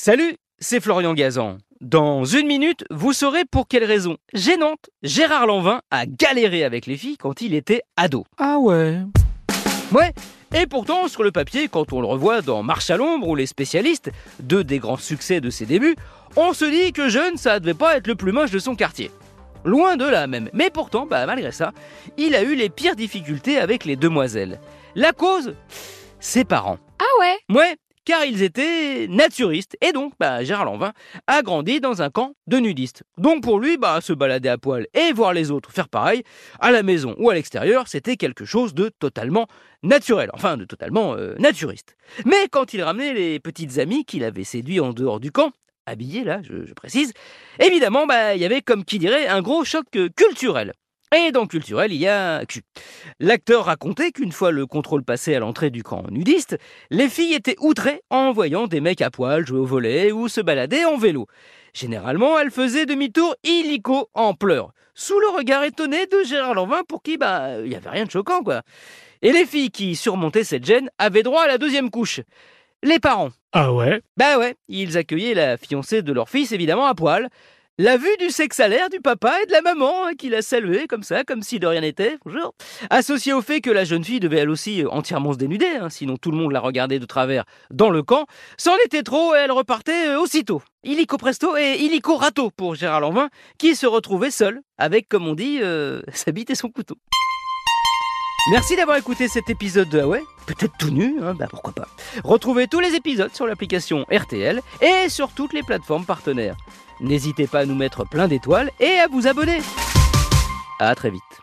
Salut, c'est Florian Gazan. Dans une minute, vous saurez pour quelle raison gênante Gérard Lanvin a galéré avec les filles quand il était ado. Ah ouais Ouais, et pourtant, sur le papier, quand on le revoit dans Marche à l'ombre ou Les spécialistes, deux des grands succès de ses débuts, on se dit que jeune, ça devait pas être le plus moche de son quartier. Loin de là même. Mais pourtant, bah, malgré ça, il a eu les pires difficultés avec les demoiselles. La cause Ses parents. Ah ouais? Ouais, car ils étaient naturistes. Et donc, bah, Gérard Lanvin a grandi dans un camp de nudistes. Donc pour lui, bah, se balader à poil et voir les autres faire pareil, à la maison ou à l'extérieur, c'était quelque chose de totalement naturel, enfin de totalement euh, naturiste. Mais quand il ramenait les petites amies qu'il avait séduits en dehors du camp, habillés là, je, je précise, évidemment, bah, il y avait comme qui dirait un gros choc euh, culturel. Et dans culturel, il y a cul. L'acteur racontait qu'une fois le contrôle passé à l'entrée du camp nudiste, les filles étaient outrées en voyant des mecs à poil jouer au volet ou se balader en vélo. Généralement, elles faisaient demi-tour illico en pleurs, sous le regard étonné de Gérard Lanvin pour qui, bah, il n'y avait rien de choquant, quoi. Et les filles qui surmontaient cette gêne avaient droit à la deuxième couche. Les parents. Ah ouais? Bah ouais, ils accueillaient la fiancée de leur fils évidemment à poil. La vue du sexe à l'air du papa et de la maman hein, qui l'a salué comme ça, comme si de rien n'était, bonjour. Associé au fait que la jeune fille devait elle aussi euh, entièrement se dénuder, hein, sinon tout le monde la regardait de travers dans le camp, c'en était trop et elle repartait euh, aussitôt. Illico presto et illico rato pour Gérard Lanvin, qui se retrouvait seul, avec, comme on dit, sa bite et son couteau. Merci d'avoir écouté cet épisode de ouais, peut-être tout nu, hein, bah pourquoi pas. Retrouvez tous les épisodes sur l'application RTL et sur toutes les plateformes partenaires. N'hésitez pas à nous mettre plein d'étoiles et à vous abonner. À très vite.